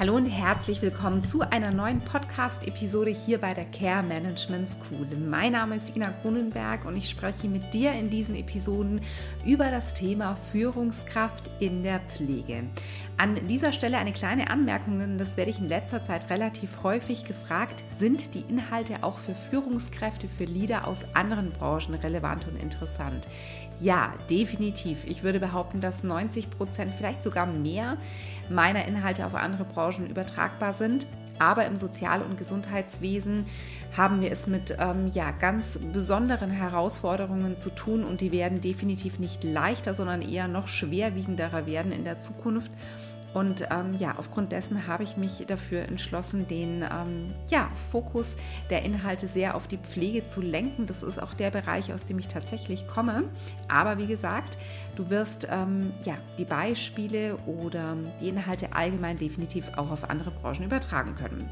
Hallo und herzlich willkommen zu einer neuen Podcast-Episode hier bei der Care Management School. Mein Name ist Ina Grunenberg und ich spreche mit dir in diesen Episoden über das Thema Führungskraft in der Pflege. An dieser Stelle eine kleine Anmerkung, denn das werde ich in letzter Zeit relativ häufig gefragt. Sind die Inhalte auch für Führungskräfte, für Leader aus anderen Branchen relevant und interessant? Ja, definitiv. Ich würde behaupten, dass 90 Prozent, vielleicht sogar mehr meiner Inhalte auf andere Branchen übertragbar sind. Aber im Sozial- und Gesundheitswesen haben wir es mit ähm, ja, ganz besonderen Herausforderungen zu tun und die werden definitiv nicht leichter, sondern eher noch schwerwiegenderer werden in der Zukunft. Und ähm, ja, aufgrund dessen habe ich mich dafür entschlossen, den ähm, ja, Fokus der Inhalte sehr auf die Pflege zu lenken. Das ist auch der Bereich, aus dem ich tatsächlich komme. Aber wie gesagt, du wirst ähm, ja, die Beispiele oder die Inhalte allgemein definitiv auch auf andere Branchen übertragen können.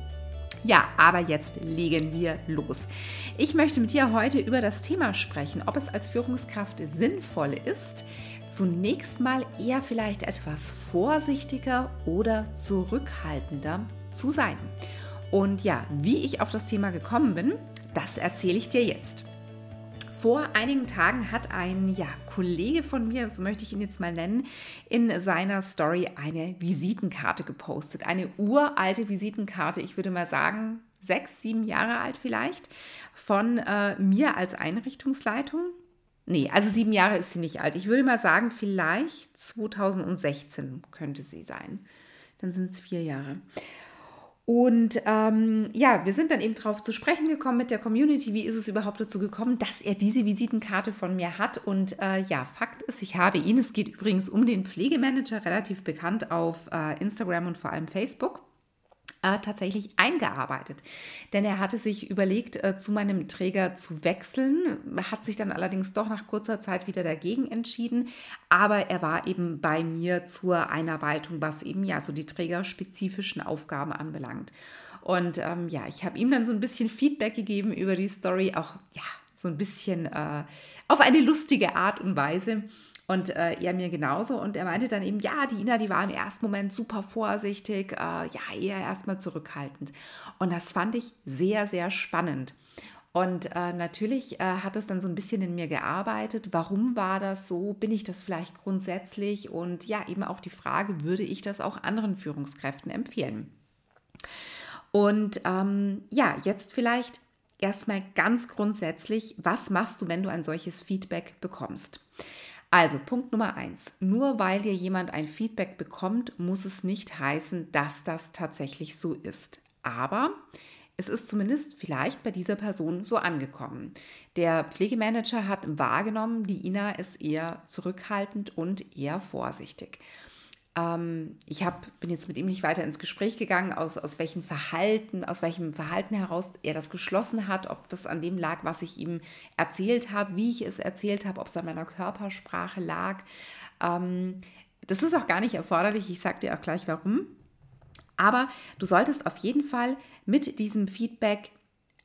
Ja, aber jetzt legen wir los. Ich möchte mit dir heute über das Thema sprechen, ob es als Führungskraft sinnvoll ist, zunächst mal eher vielleicht etwas vorsichtiger oder zurückhaltender zu sein. Und ja, wie ich auf das Thema gekommen bin, das erzähle ich dir jetzt. Vor einigen Tagen hat ein ja, Kollege von mir, so möchte ich ihn jetzt mal nennen, in seiner Story eine Visitenkarte gepostet. Eine uralte Visitenkarte, ich würde mal sagen, sechs, sieben Jahre alt vielleicht, von äh, mir als Einrichtungsleitung. Nee, also sieben Jahre ist sie nicht alt. Ich würde mal sagen, vielleicht 2016 könnte sie sein. Dann sind es vier Jahre. Und ähm, ja, wir sind dann eben darauf zu sprechen gekommen mit der Community, wie ist es überhaupt dazu gekommen, dass er diese Visitenkarte von mir hat. Und äh, ja, Fakt ist, ich habe ihn, es geht übrigens um den Pflegemanager, relativ bekannt auf äh, Instagram und vor allem Facebook äh, tatsächlich eingearbeitet. Denn er hatte sich überlegt, äh, zu meinem Träger zu wechseln, hat sich dann allerdings doch nach kurzer Zeit wieder dagegen entschieden. Aber er war eben bei mir zur Einarbeitung, was eben ja so die trägerspezifischen Aufgaben anbelangt. Und ähm, ja, ich habe ihm dann so ein bisschen Feedback gegeben über die Story, auch ja, so ein bisschen äh, auf eine lustige Art und Weise. Und äh, er mir genauso. Und er meinte dann eben, ja, die Ina, die war im ersten Moment super vorsichtig, äh, ja, eher erstmal zurückhaltend. Und das fand ich sehr, sehr spannend. Und äh, natürlich äh, hat es dann so ein bisschen in mir gearbeitet. Warum war das so? Bin ich das vielleicht grundsätzlich? Und ja, eben auch die Frage, würde ich das auch anderen Führungskräften empfehlen? Und ähm, ja, jetzt vielleicht erstmal ganz grundsätzlich, was machst du, wenn du ein solches Feedback bekommst? Also Punkt Nummer eins. Nur weil dir jemand ein Feedback bekommt, muss es nicht heißen, dass das tatsächlich so ist. Aber es ist zumindest vielleicht bei dieser Person so angekommen. Der Pflegemanager hat wahrgenommen, die Ina ist eher zurückhaltend und eher vorsichtig. Ähm, ich hab, bin jetzt mit ihm nicht weiter ins Gespräch gegangen, aus, aus welchem Verhalten, aus welchem Verhalten heraus er das geschlossen hat, ob das an dem lag, was ich ihm erzählt habe, wie ich es erzählt habe, ob es an meiner Körpersprache lag. Ähm, das ist auch gar nicht erforderlich, ich sage dir auch gleich warum. Aber du solltest auf jeden Fall mit diesem Feedback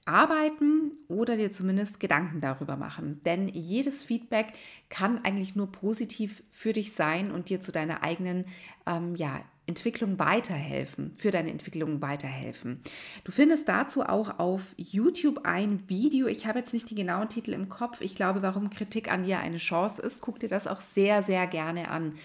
arbeiten oder dir zumindest Gedanken darüber machen. Denn jedes Feedback kann eigentlich nur positiv für dich sein und dir zu deiner eigenen ähm, ja, Entwicklung weiterhelfen, für deine Entwicklung weiterhelfen. Du findest dazu auch auf YouTube ein Video. Ich habe jetzt nicht die genauen Titel im Kopf. Ich glaube, warum Kritik an dir eine Chance ist. Guck dir das auch sehr, sehr gerne an.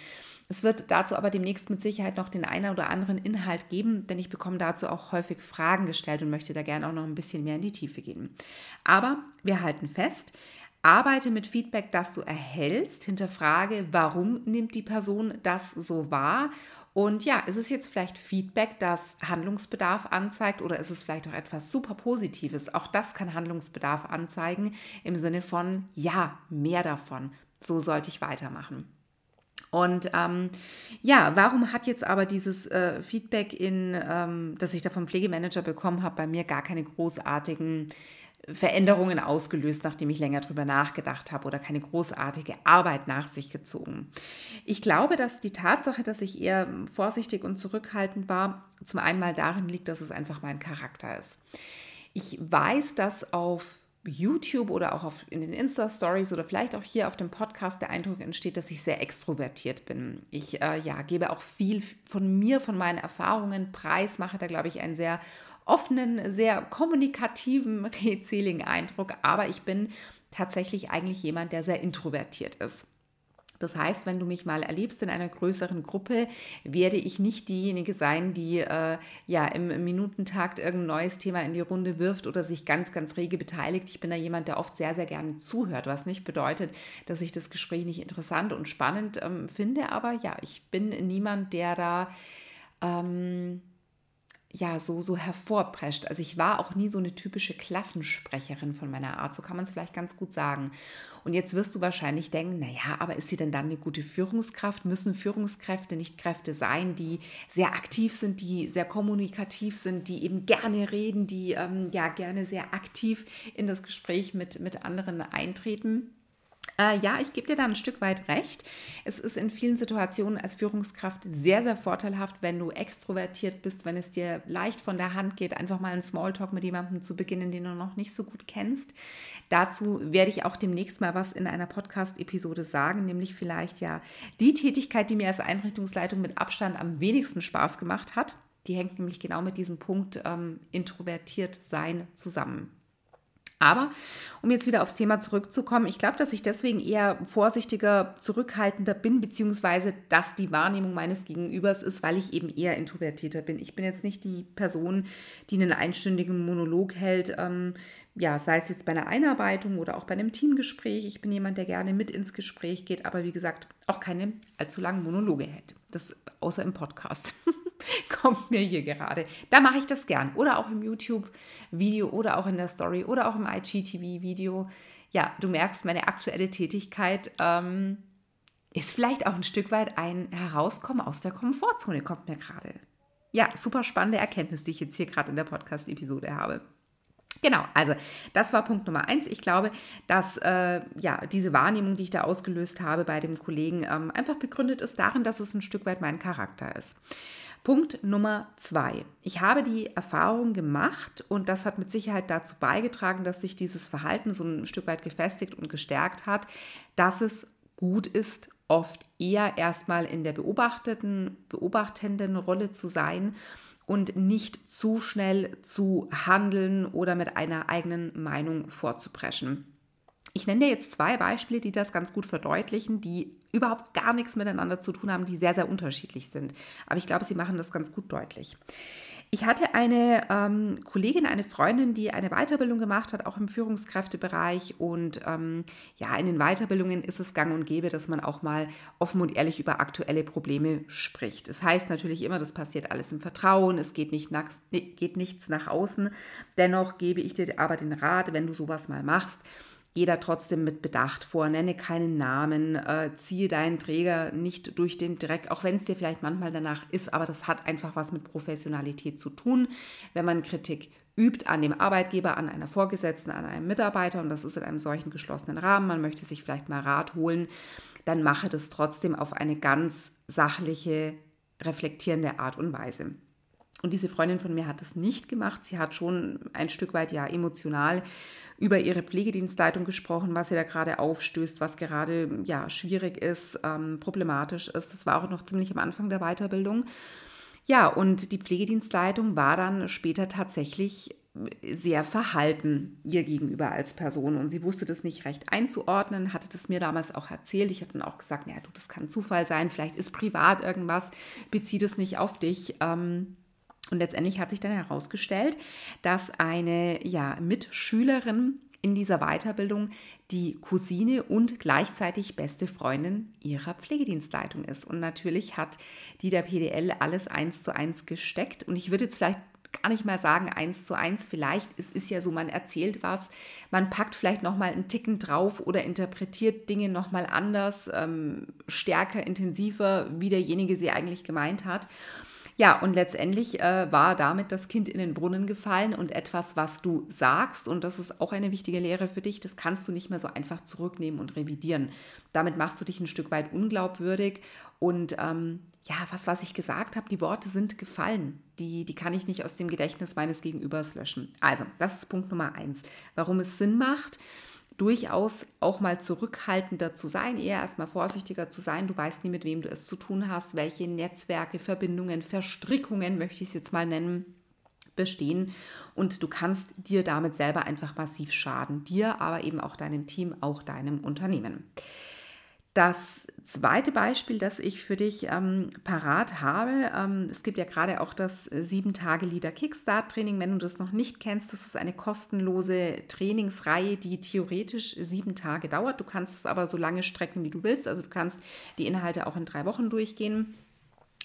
Es wird dazu aber demnächst mit Sicherheit noch den einen oder anderen Inhalt geben, denn ich bekomme dazu auch häufig Fragen gestellt und möchte da gerne auch noch ein bisschen mehr in die Tiefe gehen. Aber wir halten fest, arbeite mit Feedback, das du erhältst, hinterfrage, warum nimmt die Person das so wahr und ja, ist es jetzt vielleicht Feedback, das Handlungsbedarf anzeigt oder ist es vielleicht auch etwas super Positives? Auch das kann Handlungsbedarf anzeigen im Sinne von, ja, mehr davon. So sollte ich weitermachen. Und ähm, ja, warum hat jetzt aber dieses äh, Feedback, in, ähm, das ich da vom Pflegemanager bekommen habe, bei mir gar keine großartigen Veränderungen ausgelöst, nachdem ich länger drüber nachgedacht habe oder keine großartige Arbeit nach sich gezogen. Ich glaube, dass die Tatsache, dass ich eher vorsichtig und zurückhaltend war, zum einen mal darin liegt, dass es einfach mein Charakter ist. Ich weiß, dass auf YouTube oder auch auf, in den Insta-Stories oder vielleicht auch hier auf dem Podcast der Eindruck entsteht, dass ich sehr extrovertiert bin. Ich äh, ja, gebe auch viel von mir, von meinen Erfahrungen preis, mache da, glaube ich, einen sehr offenen, sehr kommunikativen, redseligen Eindruck, aber ich bin tatsächlich eigentlich jemand, der sehr introvertiert ist. Das heißt, wenn du mich mal erlebst in einer größeren Gruppe, werde ich nicht diejenige sein, die äh, ja im Minutentakt irgendein neues Thema in die Runde wirft oder sich ganz, ganz rege beteiligt. Ich bin da jemand, der oft sehr, sehr gerne zuhört, was nicht bedeutet, dass ich das Gespräch nicht interessant und spannend ähm, finde. Aber ja, ich bin niemand, der da ähm, ja, so, so hervorprescht. Also ich war auch nie so eine typische Klassensprecherin von meiner Art, so kann man es vielleicht ganz gut sagen. Und jetzt wirst du wahrscheinlich denken, naja, aber ist sie denn dann eine gute Führungskraft? Müssen Führungskräfte nicht Kräfte sein, die sehr aktiv sind, die sehr kommunikativ sind, die eben gerne reden, die ähm, ja gerne sehr aktiv in das Gespräch mit, mit anderen eintreten? Äh, ja, ich gebe dir da ein Stück weit recht. Es ist in vielen Situationen als Führungskraft sehr, sehr vorteilhaft, wenn du extrovertiert bist, wenn es dir leicht von der Hand geht, einfach mal einen Smalltalk mit jemandem zu beginnen, den du noch nicht so gut kennst. Dazu werde ich auch demnächst mal was in einer Podcast-Episode sagen, nämlich vielleicht ja die Tätigkeit, die mir als Einrichtungsleitung mit Abstand am wenigsten Spaß gemacht hat. Die hängt nämlich genau mit diesem Punkt ähm, introvertiert sein zusammen. Aber um jetzt wieder aufs Thema zurückzukommen, ich glaube, dass ich deswegen eher vorsichtiger, zurückhaltender bin, beziehungsweise dass die Wahrnehmung meines Gegenübers ist, weil ich eben eher introvertierter bin. Ich bin jetzt nicht die Person, die einen einstündigen Monolog hält, ähm, ja, sei es jetzt bei einer Einarbeitung oder auch bei einem Teamgespräch. Ich bin jemand, der gerne mit ins Gespräch geht, aber wie gesagt, auch keine allzu langen Monologe hält. Das außer im Podcast. Kommt mir hier gerade. Da mache ich das gern. Oder auch im YouTube-Video oder auch in der Story oder auch im IGTV-Video. Ja, du merkst, meine aktuelle Tätigkeit ähm, ist vielleicht auch ein Stück weit ein Herauskommen aus der Komfortzone, kommt mir gerade. Ja, super spannende Erkenntnis, die ich jetzt hier gerade in der Podcast-Episode habe. Genau, also das war Punkt Nummer eins. Ich glaube, dass äh, ja, diese Wahrnehmung, die ich da ausgelöst habe bei dem Kollegen, ähm, einfach begründet ist darin, dass es ein Stück weit mein Charakter ist. Punkt Nummer zwei. Ich habe die Erfahrung gemacht und das hat mit Sicherheit dazu beigetragen, dass sich dieses Verhalten so ein Stück weit gefestigt und gestärkt hat, dass es gut ist, oft eher erstmal in der beobachteten, beobachtenden Rolle zu sein und nicht zu schnell zu handeln oder mit einer eigenen Meinung vorzupreschen. Ich nenne dir jetzt zwei Beispiele, die das ganz gut verdeutlichen, die überhaupt gar nichts miteinander zu tun haben, die sehr, sehr unterschiedlich sind. Aber ich glaube, sie machen das ganz gut deutlich. Ich hatte eine ähm, Kollegin, eine Freundin, die eine Weiterbildung gemacht hat, auch im Führungskräftebereich. Und ähm, ja, in den Weiterbildungen ist es gang und gäbe, dass man auch mal offen und ehrlich über aktuelle Probleme spricht. Das heißt natürlich immer, das passiert alles im Vertrauen, es geht, nicht nach, geht nichts nach außen. Dennoch gebe ich dir aber den Rat, wenn du sowas mal machst, jeder trotzdem mit Bedacht vor, nenne keinen Namen, äh, ziehe deinen Träger nicht durch den Dreck, auch wenn es dir vielleicht manchmal danach ist, aber das hat einfach was mit Professionalität zu tun. Wenn man Kritik übt an dem Arbeitgeber, an einer Vorgesetzten, an einem Mitarbeiter und das ist in einem solchen geschlossenen Rahmen, man möchte sich vielleicht mal Rat holen, dann mache das trotzdem auf eine ganz sachliche, reflektierende Art und Weise. Und diese Freundin von mir hat das nicht gemacht. Sie hat schon ein Stück weit ja emotional über ihre Pflegedienstleitung gesprochen, was sie da gerade aufstößt, was gerade ja schwierig ist, ähm, problematisch ist. Das war auch noch ziemlich am Anfang der Weiterbildung. Ja, und die Pflegedienstleitung war dann später tatsächlich sehr verhalten ihr gegenüber als Person und sie wusste das nicht recht einzuordnen, hatte das mir damals auch erzählt. Ich habe dann auch gesagt, naja, du, das kann Zufall sein, vielleicht ist privat irgendwas, bezieh das nicht auf dich. Ähm, und letztendlich hat sich dann herausgestellt, dass eine ja, Mitschülerin in dieser Weiterbildung die Cousine und gleichzeitig beste Freundin ihrer Pflegedienstleitung ist. Und natürlich hat die der PDL alles eins zu eins gesteckt. Und ich würde jetzt vielleicht gar nicht mal sagen eins zu eins. Vielleicht es ist ja so, man erzählt was, man packt vielleicht noch mal einen Ticken drauf oder interpretiert Dinge noch mal anders, ähm, stärker, intensiver, wie derjenige sie eigentlich gemeint hat. Ja, und letztendlich äh, war damit das Kind in den Brunnen gefallen und etwas, was du sagst, und das ist auch eine wichtige Lehre für dich, das kannst du nicht mehr so einfach zurücknehmen und revidieren. Damit machst du dich ein Stück weit unglaubwürdig und ähm, ja, was, was ich gesagt habe, die Worte sind gefallen. Die, die kann ich nicht aus dem Gedächtnis meines Gegenübers löschen. Also, das ist Punkt Nummer eins. Warum es Sinn macht, durchaus auch mal zurückhaltender zu sein, eher erstmal vorsichtiger zu sein. Du weißt nie, mit wem du es zu tun hast, welche Netzwerke, Verbindungen, Verstrickungen, möchte ich es jetzt mal nennen, bestehen und du kannst dir damit selber einfach massiv schaden. Dir, aber eben auch deinem Team, auch deinem Unternehmen. Das zweite Beispiel, das ich für dich ähm, parat habe, ähm, es gibt ja gerade auch das 7-Tage-Leader Kickstart-Training. Wenn du das noch nicht kennst, das ist eine kostenlose Trainingsreihe, die theoretisch sieben Tage dauert. Du kannst es aber so lange strecken, wie du willst. Also du kannst die Inhalte auch in drei Wochen durchgehen.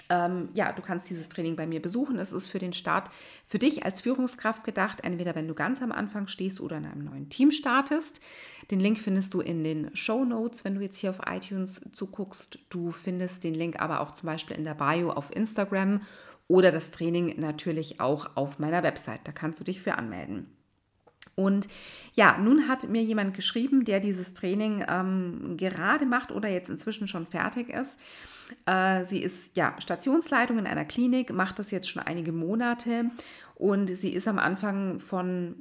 Ähm, ja, du kannst dieses Training bei mir besuchen. Es ist für den Start für dich als Führungskraft gedacht, entweder wenn du ganz am Anfang stehst oder in einem neuen Team startest. Den Link findest du in den Show Notes, wenn du jetzt hier auf iTunes zuguckst. Du findest den Link aber auch zum Beispiel in der Bio auf Instagram oder das Training natürlich auch auf meiner Website. Da kannst du dich für anmelden. Und ja, nun hat mir jemand geschrieben, der dieses Training ähm, gerade macht oder jetzt inzwischen schon fertig ist. Äh, sie ist ja Stationsleitung in einer Klinik, macht das jetzt schon einige Monate und sie ist am Anfang von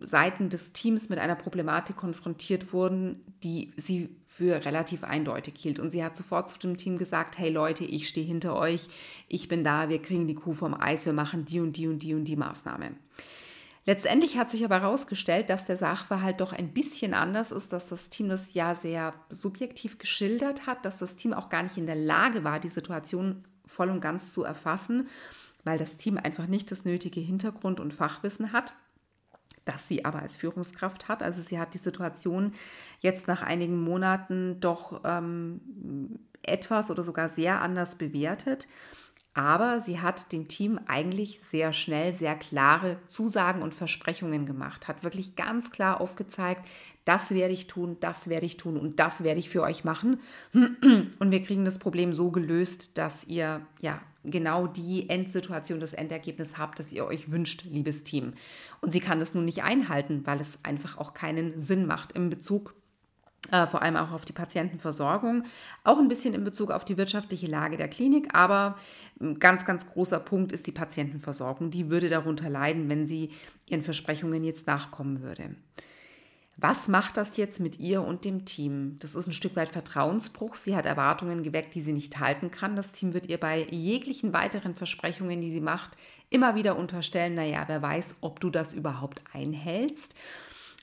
Seiten des Teams mit einer Problematik konfrontiert worden, die sie für relativ eindeutig hielt. Und sie hat sofort zu dem Team gesagt, hey Leute, ich stehe hinter euch, ich bin da, wir kriegen die Kuh vom Eis, wir machen die und die und die und die Maßnahme. Letztendlich hat sich aber herausgestellt, dass der Sachverhalt doch ein bisschen anders ist, dass das Team das ja sehr subjektiv geschildert hat, dass das Team auch gar nicht in der Lage war, die Situation voll und ganz zu erfassen, weil das Team einfach nicht das nötige Hintergrund- und Fachwissen hat das sie aber als Führungskraft hat. Also sie hat die Situation jetzt nach einigen Monaten doch ähm, etwas oder sogar sehr anders bewertet. Aber sie hat dem Team eigentlich sehr schnell sehr klare Zusagen und Versprechungen gemacht, hat wirklich ganz klar aufgezeigt, das werde ich tun, das werde ich tun und das werde ich für euch machen. Und wir kriegen das Problem so gelöst, dass ihr ja genau die Endsituation, das Endergebnis habt, das ihr euch wünscht, liebes Team. Und sie kann das nun nicht einhalten, weil es einfach auch keinen Sinn macht im Bezug äh, vor allem auch auf die Patientenversorgung, auch ein bisschen in Bezug auf die wirtschaftliche Lage der Klinik, aber ein ganz, ganz großer Punkt ist die Patientenversorgung. Die würde darunter leiden, wenn sie ihren Versprechungen jetzt nachkommen würde. Was macht das jetzt mit ihr und dem Team? Das ist ein Stück weit Vertrauensbruch. Sie hat Erwartungen geweckt, die sie nicht halten kann. Das Team wird ihr bei jeglichen weiteren Versprechungen, die sie macht, immer wieder unterstellen, naja, wer weiß, ob du das überhaupt einhältst.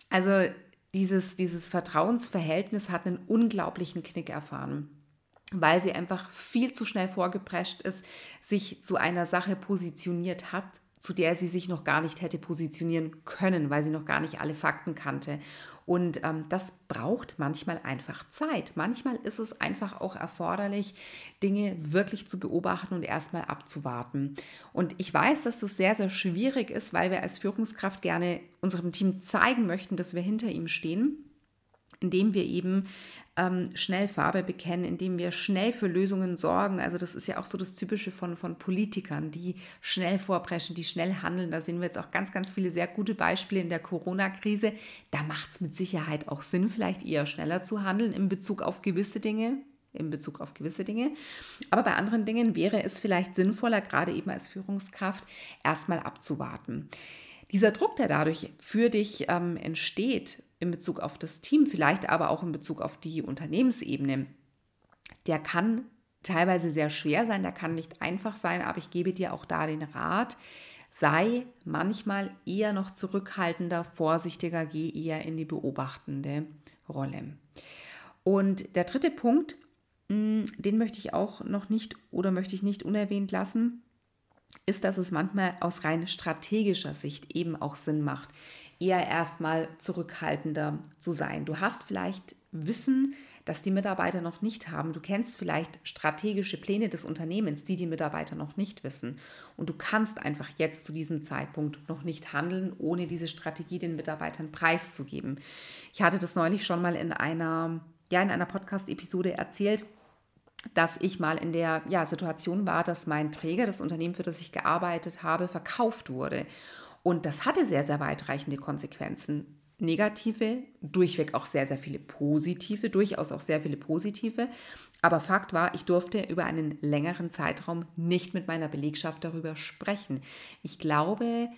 Also dieses, dieses Vertrauensverhältnis hat einen unglaublichen Knick erfahren weil sie einfach viel zu schnell vorgeprescht ist, sich zu einer Sache positioniert hat, zu der sie sich noch gar nicht hätte positionieren können, weil sie noch gar nicht alle Fakten kannte. Und ähm, das braucht manchmal einfach Zeit. Manchmal ist es einfach auch erforderlich, Dinge wirklich zu beobachten und erstmal abzuwarten. Und ich weiß, dass das sehr, sehr schwierig ist, weil wir als Führungskraft gerne unserem Team zeigen möchten, dass wir hinter ihm stehen indem wir eben ähm, schnell Farbe bekennen, indem wir schnell für Lösungen sorgen. Also das ist ja auch so das Typische von, von Politikern, die schnell vorpreschen, die schnell handeln. Da sehen wir jetzt auch ganz, ganz viele sehr gute Beispiele in der Corona-Krise. Da macht es mit Sicherheit auch Sinn, vielleicht eher schneller zu handeln in Bezug auf gewisse Dinge in Bezug auf gewisse Dinge. Aber bei anderen Dingen wäre es vielleicht sinnvoller, gerade eben als Führungskraft, erstmal abzuwarten. Dieser Druck, der dadurch für dich ähm, entsteht, in Bezug auf das Team, vielleicht aber auch in Bezug auf die Unternehmensebene, der kann teilweise sehr schwer sein, der kann nicht einfach sein, aber ich gebe dir auch da den Rat, sei manchmal eher noch zurückhaltender, vorsichtiger, geh eher in die beobachtende Rolle. Und der dritte Punkt, hm, den möchte ich auch noch nicht oder möchte ich nicht unerwähnt lassen, ist, dass es manchmal aus rein strategischer Sicht eben auch Sinn macht, eher erstmal zurückhaltender zu sein. Du hast vielleicht Wissen, das die Mitarbeiter noch nicht haben. Du kennst vielleicht strategische Pläne des Unternehmens, die die Mitarbeiter noch nicht wissen. Und du kannst einfach jetzt zu diesem Zeitpunkt noch nicht handeln, ohne diese Strategie den Mitarbeitern preiszugeben. Ich hatte das neulich schon mal in einer, ja, in einer Podcast-Episode erzählt dass ich mal in der ja, Situation war, dass mein Träger, das Unternehmen, für das ich gearbeitet habe, verkauft wurde. Und das hatte sehr, sehr weitreichende Konsequenzen. Negative, durchweg auch sehr, sehr viele positive, durchaus auch sehr viele positive. Aber Fakt war, ich durfte über einen längeren Zeitraum nicht mit meiner Belegschaft darüber sprechen. Ich glaube,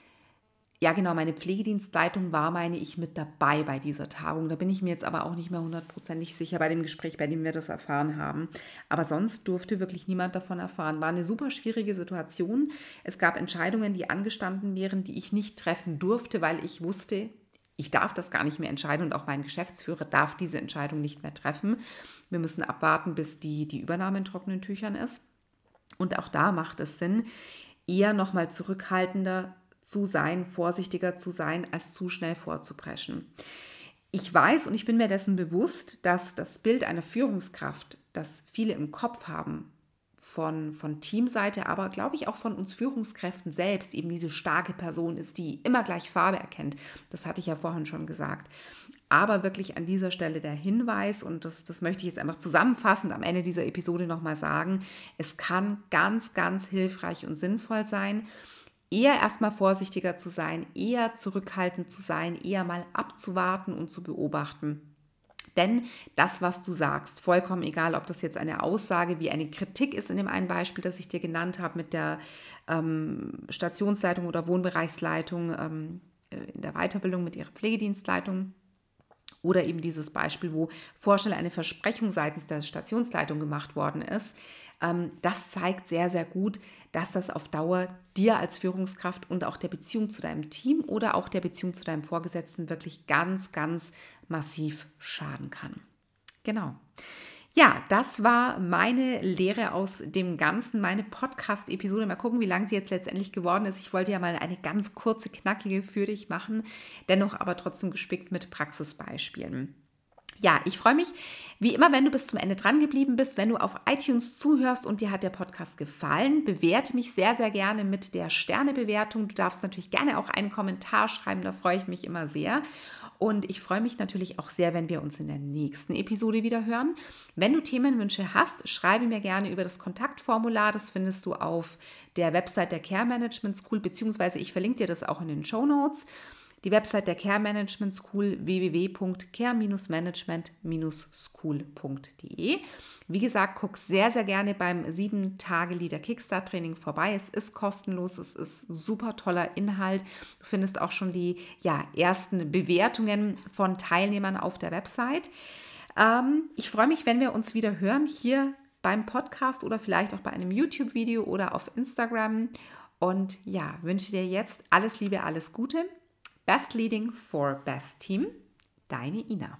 ja, genau, meine Pflegedienstleitung war, meine ich, mit dabei bei dieser Tagung. Da bin ich mir jetzt aber auch nicht mehr hundertprozentig sicher bei dem Gespräch, bei dem wir das erfahren haben. Aber sonst durfte wirklich niemand davon erfahren. War eine super schwierige Situation. Es gab Entscheidungen, die angestanden wären, die ich nicht treffen durfte, weil ich wusste, ich darf das gar nicht mehr entscheiden und auch mein Geschäftsführer darf diese Entscheidung nicht mehr treffen. Wir müssen abwarten, bis die, die Übernahme in trockenen Tüchern ist. Und auch da macht es Sinn, eher nochmal zurückhaltender zu sein, vorsichtiger zu sein, als zu schnell vorzupreschen. Ich weiß und ich bin mir dessen bewusst, dass das Bild einer Führungskraft, das viele im Kopf haben, von, von Teamseite, aber glaube ich auch von uns Führungskräften selbst, eben diese starke Person ist, die immer gleich Farbe erkennt. Das hatte ich ja vorhin schon gesagt. Aber wirklich an dieser Stelle der Hinweis, und das, das möchte ich jetzt einfach zusammenfassend am Ende dieser Episode nochmal sagen, es kann ganz, ganz hilfreich und sinnvoll sein, eher erstmal vorsichtiger zu sein, eher zurückhaltend zu sein, eher mal abzuwarten und zu beobachten. Denn das, was du sagst, vollkommen egal, ob das jetzt eine Aussage wie eine Kritik ist in dem einen Beispiel, das ich dir genannt habe mit der ähm, Stationsleitung oder Wohnbereichsleitung ähm, in der Weiterbildung mit ihrer Pflegedienstleitung, oder eben dieses Beispiel, wo vorschnell eine Versprechung seitens der Stationsleitung gemacht worden ist. Ähm, das zeigt sehr, sehr gut, dass das auf Dauer dir als Führungskraft und auch der Beziehung zu deinem Team oder auch der Beziehung zu deinem Vorgesetzten wirklich ganz, ganz massiv schaden kann. Genau. Ja, das war meine Lehre aus dem Ganzen, meine Podcast-Episode. Mal gucken, wie lang sie jetzt letztendlich geworden ist. Ich wollte ja mal eine ganz kurze, knackige für dich machen, dennoch aber trotzdem gespickt mit Praxisbeispielen. Ja, ich freue mich wie immer, wenn du bis zum Ende dran geblieben bist, wenn du auf iTunes zuhörst und dir hat der Podcast gefallen, bewerte mich sehr, sehr gerne mit der Sternebewertung. Du darfst natürlich gerne auch einen Kommentar schreiben, da freue ich mich immer sehr. Und ich freue mich natürlich auch sehr, wenn wir uns in der nächsten Episode wieder hören. Wenn du Themenwünsche hast, schreibe mir gerne über das Kontaktformular. Das findest du auf der Website der Care Management School, beziehungsweise ich verlinke dir das auch in den Show Notes die Website der Care Management School www.care-management-school.de. Wie gesagt, guck sehr, sehr gerne beim 7-Tage-Leader Kickstart Training vorbei. Es ist kostenlos, es ist super toller Inhalt. Du findest auch schon die ja, ersten Bewertungen von Teilnehmern auf der Website. Ähm, ich freue mich, wenn wir uns wieder hören hier beim Podcast oder vielleicht auch bei einem YouTube-Video oder auf Instagram. Und ja, wünsche dir jetzt alles Liebe, alles Gute. Best Leading for Best Team, deine Ina.